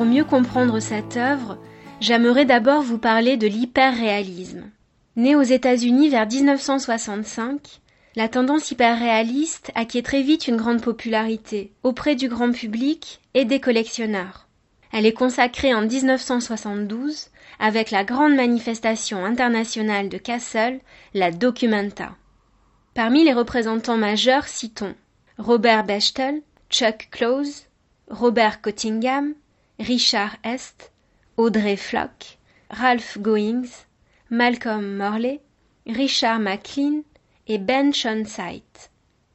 pour mieux comprendre cette œuvre, j'aimerais d'abord vous parler de l'hyperréalisme. Né aux États-Unis vers 1965, la tendance hyperréaliste acquiert très vite une grande popularité auprès du grand public et des collectionneurs. Elle est consacrée en 1972 avec la grande manifestation internationale de Kassel, la Documenta. Parmi les représentants majeurs citons Robert Bechtel, Chuck Close, Robert Cottingham, Richard Est, Audrey Flock, Ralph Goings, Malcolm Morley, Richard McLean et Ben Schonzeit,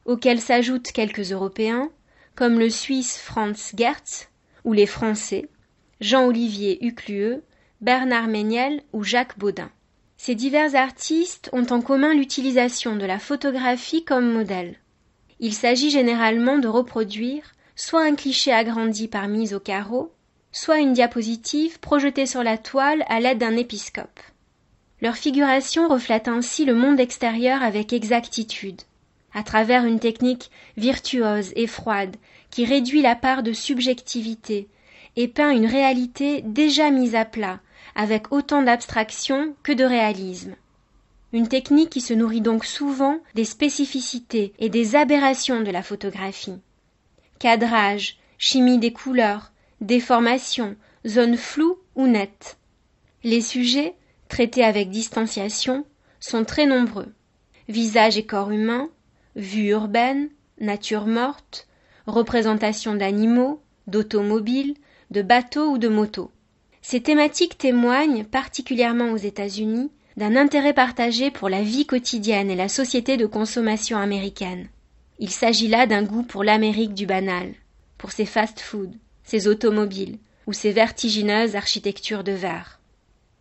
auxquels s'ajoutent quelques Européens, comme le Suisse Franz Gertz ou les Français, Jean-Olivier Huclueux, Bernard Méniel ou Jacques Baudin. Ces divers artistes ont en commun l'utilisation de la photographie comme modèle. Il s'agit généralement de reproduire soit un cliché agrandi par mise au carreau, soit une diapositive projetée sur la toile à l'aide d'un épiscope. Leur figuration reflète ainsi le monde extérieur avec exactitude, à travers une technique virtuose et froide qui réduit la part de subjectivité et peint une réalité déjà mise à plat avec autant d'abstraction que de réalisme. Une technique qui se nourrit donc souvent des spécificités et des aberrations de la photographie. Cadrage, chimie des couleurs, déformation, zones floues ou nettes. Les sujets, traités avec distanciation, sont très nombreux. Visage et corps humain, vue urbaine, nature morte, représentation d'animaux, d'automobiles, de bateaux ou de motos. Ces thématiques témoignent, particulièrement aux États-Unis, d'un intérêt partagé pour la vie quotidienne et la société de consommation américaine. Il s'agit là d'un goût pour l'Amérique du banal, pour ses fast-foods, ses automobiles ou ses vertigineuses architectures de verre.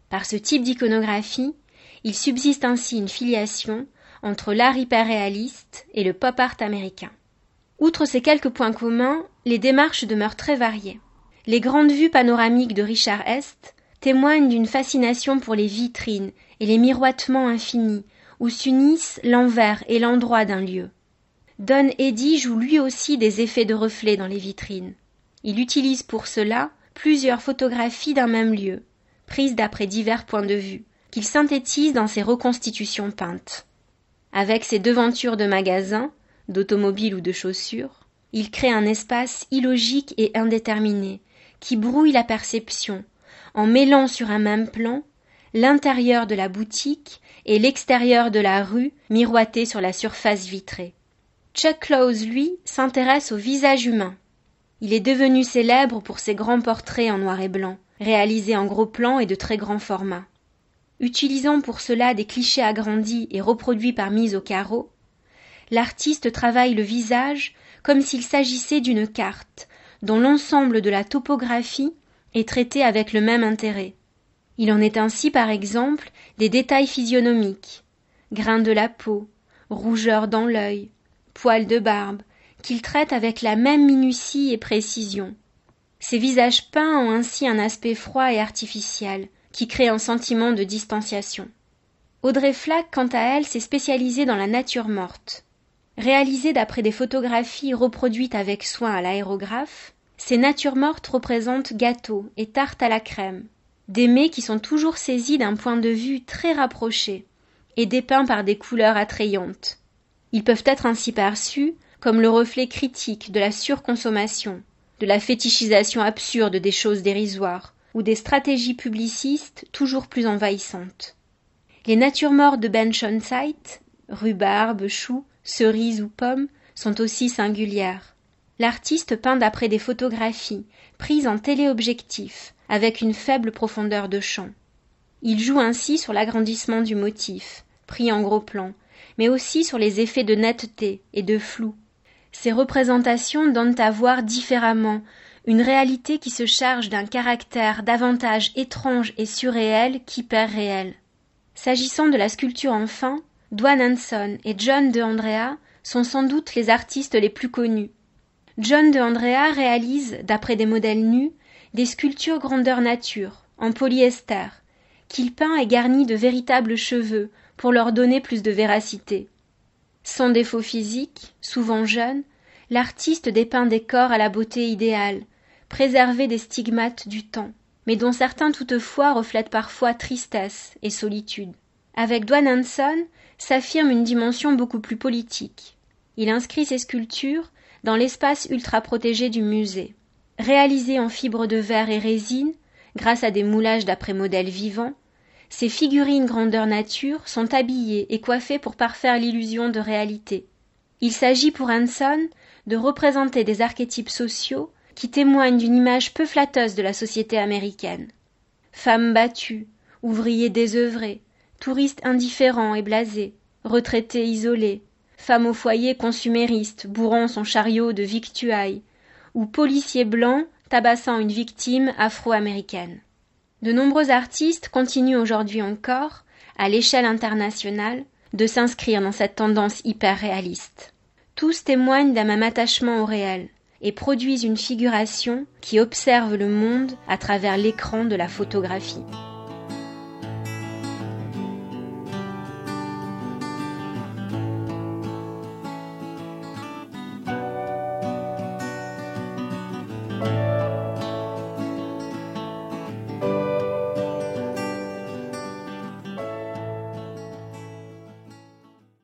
Par ce type d'iconographie, il subsiste ainsi une filiation entre l'art hyperréaliste et le pop art américain. Outre ces quelques points communs, les démarches demeurent très variées. Les grandes vues panoramiques de Richard Est témoignent d'une fascination pour les vitrines et les miroitements infinis où s'unissent l'envers et l'endroit d'un lieu. Don Eddy joue lui aussi des effets de reflets dans les vitrines. Il utilise pour cela plusieurs photographies d'un même lieu, prises d'après divers points de vue, qu'il synthétise dans ses reconstitutions peintes. Avec ses devantures de magasins, d'automobiles ou de chaussures, il crée un espace illogique et indéterminé, qui brouille la perception, en mêlant sur un même plan l'intérieur de la boutique et l'extérieur de la rue miroités sur la surface vitrée. Chuck Close, lui, s'intéresse au visage humain. Il est devenu célèbre pour ses grands portraits en noir et blanc, réalisés en gros plans et de très grands formats. Utilisant pour cela des clichés agrandis et reproduits par mise au carreau, l'artiste travaille le visage comme s'il s'agissait d'une carte, dont l'ensemble de la topographie est traité avec le même intérêt. Il en est ainsi, par exemple, des détails physionomiques, grains de la peau, rougeur dans l'œil, poils de barbe, qu'il traite avec la même minutie et précision. Ces visages peints ont ainsi un aspect froid et artificiel, qui crée un sentiment de distanciation. Audrey Flack, quant à elle, s'est spécialisée dans la nature morte. Réalisée d'après des photographies reproduites avec soin à l'aérographe, ces natures mortes représentent gâteaux et tartes à la crème, des mets qui sont toujours saisis d'un point de vue très rapproché et dépeints par des couleurs attrayantes. Ils peuvent être ainsi perçus comme le reflet critique de la surconsommation, de la fétichisation absurde des choses dérisoires, ou des stratégies publicistes toujours plus envahissantes. Les natures mortes de Ben Schonzeit, rhubarbe, choux, cerises ou pommes, sont aussi singulières. L'artiste peint d'après des photographies prises en téléobjectif avec une faible profondeur de champ. Il joue ainsi sur l'agrandissement du motif, pris en gros plan, mais aussi sur les effets de netteté et de flou. Ces représentations donnent à voir différemment une réalité qui se charge d'un caractère davantage étrange et surréel qu'hyper-réel. S'agissant de la sculpture enfin, Dwan Hanson et John de Andrea sont sans doute les artistes les plus connus, John de Andrea réalise, d'après des modèles nus, des sculptures grandeur nature, en polyester, qu'il peint et garnit de véritables cheveux pour leur donner plus de véracité. Sans défaut physique, souvent jeune, l'artiste dépeint des corps à la beauté idéale, préservés des stigmates du temps, mais dont certains toutefois reflètent parfois tristesse et solitude. Avec Dwan Hanson s'affirme une dimension beaucoup plus politique. Il inscrit ses sculptures dans l'espace ultra protégé du musée. Réalisées en fibres de verre et résine, grâce à des moulages d'après modèles vivants, ces figurines grandeur nature sont habillées et coiffées pour parfaire l'illusion de réalité. Il s'agit pour Hanson de représenter des archétypes sociaux qui témoignent d'une image peu flatteuse de la société américaine. Femmes battues, ouvriers désœuvrés, touristes indifférents et blasés, retraités isolés, femmes au foyer consumériste bourrant son chariot de victuailles, ou policiers blancs tabassant une victime afro-américaine. De nombreux artistes continuent aujourd'hui encore, à l'échelle internationale, de s'inscrire dans cette tendance hyper réaliste. Tous témoignent d'un même attachement au réel et produisent une figuration qui observe le monde à travers l'écran de la photographie.